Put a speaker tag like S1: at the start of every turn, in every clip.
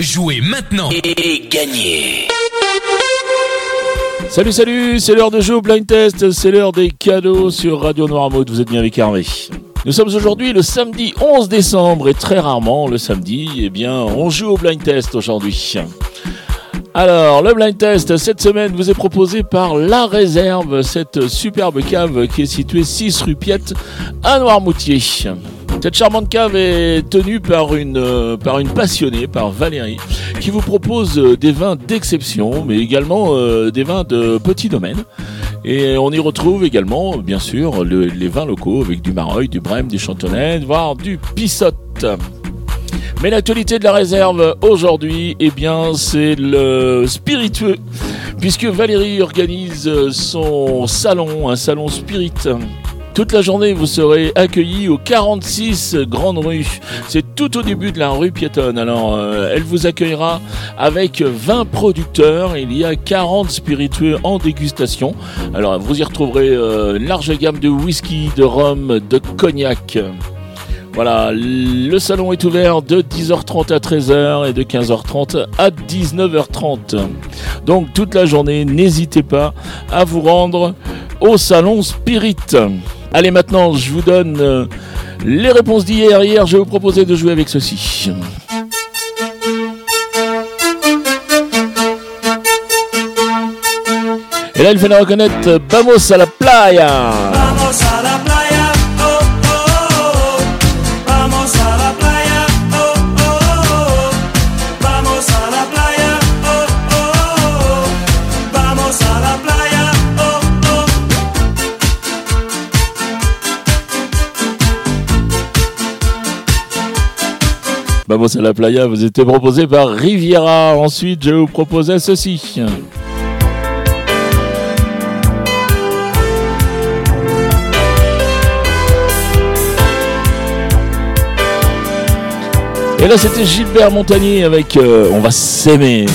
S1: Jouez maintenant et gagnez
S2: Salut, salut, c'est l'heure de jeu au blind test, c'est l'heure des cadeaux sur Radio Noirmouth, vous êtes bien avec Hervé. Nous sommes aujourd'hui le samedi 11 décembre et très rarement le samedi, eh bien, on joue au blind test aujourd'hui. Alors, le blind test cette semaine vous est proposé par La Réserve, cette superbe cave qui est située 6 rue Piette à Noirmoutier. Cette charmante cave est tenue par une, euh, par une passionnée, par Valérie, qui vous propose euh, des vins d'exception, mais également euh, des vins de petits domaines. Et on y retrouve également, bien sûr, les vins locaux avec du Mareuil, du Brême, du Chantonnay, voire du Pissotte. Mais l'actualité de la réserve aujourd'hui, eh bien, c'est le spiritueux, puisque Valérie organise son salon, un salon spirit toute la journée, vous serez accueillis au 46 Grande Rue. C'est tout au début de la rue piétonne. Alors, euh, elle vous accueillera avec 20 producteurs. Il y a 40 spiritueux en dégustation. Alors, vous y retrouverez euh, une large gamme de whisky, de rhum, de cognac. Voilà, le salon est ouvert de 10h30 à 13h et de 15h30 à 19h30. Donc toute la journée, n'hésitez pas à vous rendre au salon Spirit. Allez, maintenant, je vous donne euh, les réponses d'hier. Hier, je vais vous proposer de jouer avec ceci. Et là, il fait reconnaître Vamos à la playa. Playa vous était proposé par Riviera. Ensuite, je vous proposais ceci. Et là, c'était Gilbert Montagnier avec euh, On va s'aimer.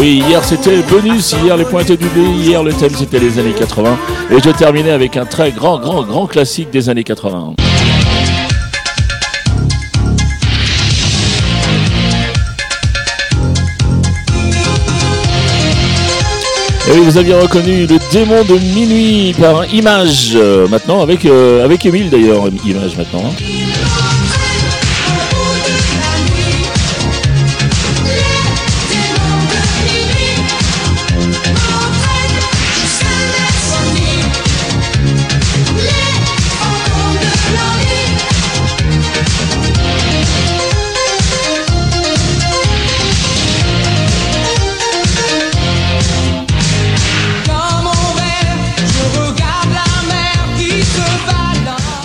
S2: Oui, hier c'était bonus, hier les pointés du B, hier le thème c'était les années 80. Et je terminais avec un très grand, grand, grand classique des années 80. Et oui, vous aviez reconnu le démon de minuit par Image. Euh, maintenant, avec, euh, avec Emile d'ailleurs, Image maintenant. Hein.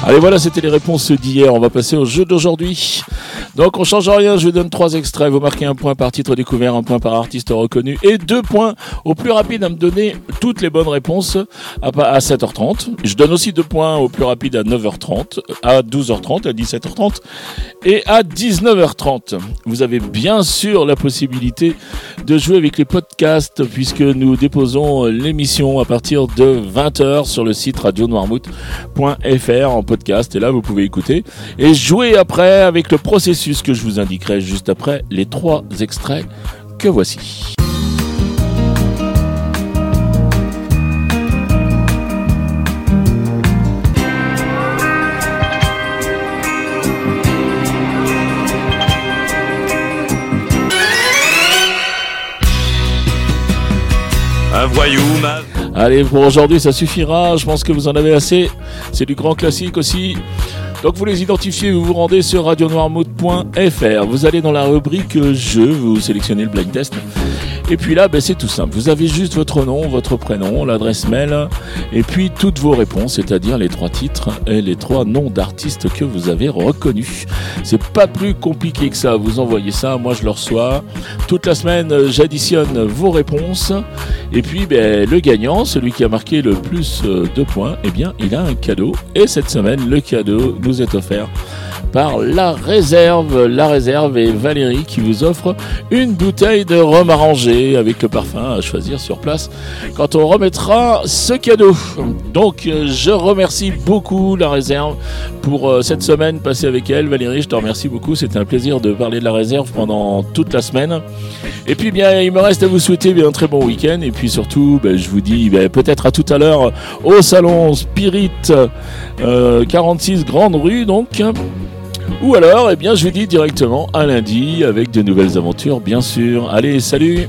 S2: Allez, voilà, c'était les réponses d'hier. On va passer au jeu d'aujourd'hui. Donc, on change rien. Je vous donne trois extraits. Vous marquez un point par titre découvert, un point par artiste reconnu et deux points au plus rapide à me donner toutes les bonnes réponses à 7h30. Je donne aussi deux points au plus rapide à 9h30, à 12h30, à 17h30 et à 19h30. Vous avez bien sûr la possibilité de jouer avec les podcasts puisque nous déposons l'émission à partir de 20h sur le site radionoirmouth.fr en podcast et là vous pouvez écouter et jouer après avec le processus que je vous indiquerai juste après les trois extraits que voici.
S3: Un voyou,
S2: Allez, pour aujourd'hui, ça suffira. Je pense que vous en avez assez. C'est du grand classique aussi. Donc vous les identifiez, vous vous rendez sur radionoirmouth.fr. Vous allez dans la rubrique jeu, vous sélectionnez le blind test. Et puis là, ben, c'est tout simple. Vous avez juste votre nom, votre prénom, l'adresse mail, et puis toutes vos réponses, c'est-à-dire les trois titres et les trois noms d'artistes que vous avez reconnus. C'est pas plus compliqué que ça. Vous envoyez ça, moi je le reçois. Toute la semaine, j'additionne vos réponses. Et puis, ben, le gagnant, celui qui a marqué le plus de points, eh bien, il a un cadeau. Et cette semaine, le cadeau nous est offert par La Réserve. La Réserve et Valérie qui vous offre une bouteille de rhum arrangé avec le parfum à choisir sur place quand on remettra ce cadeau. Donc je remercie beaucoup La Réserve pour euh, cette semaine passée avec elle. Valérie, je te remercie beaucoup. C'était un plaisir de parler de La Réserve pendant toute la semaine. Et puis bien, il me reste à vous souhaiter un très bon week-end. Et puis surtout, ben, je vous dis ben, peut-être à tout à l'heure au salon Spirit 46 euh, Grande Rue. Donc ou alors, eh bien, je vous dis directement à lundi avec de nouvelles aventures, bien sûr. Allez, salut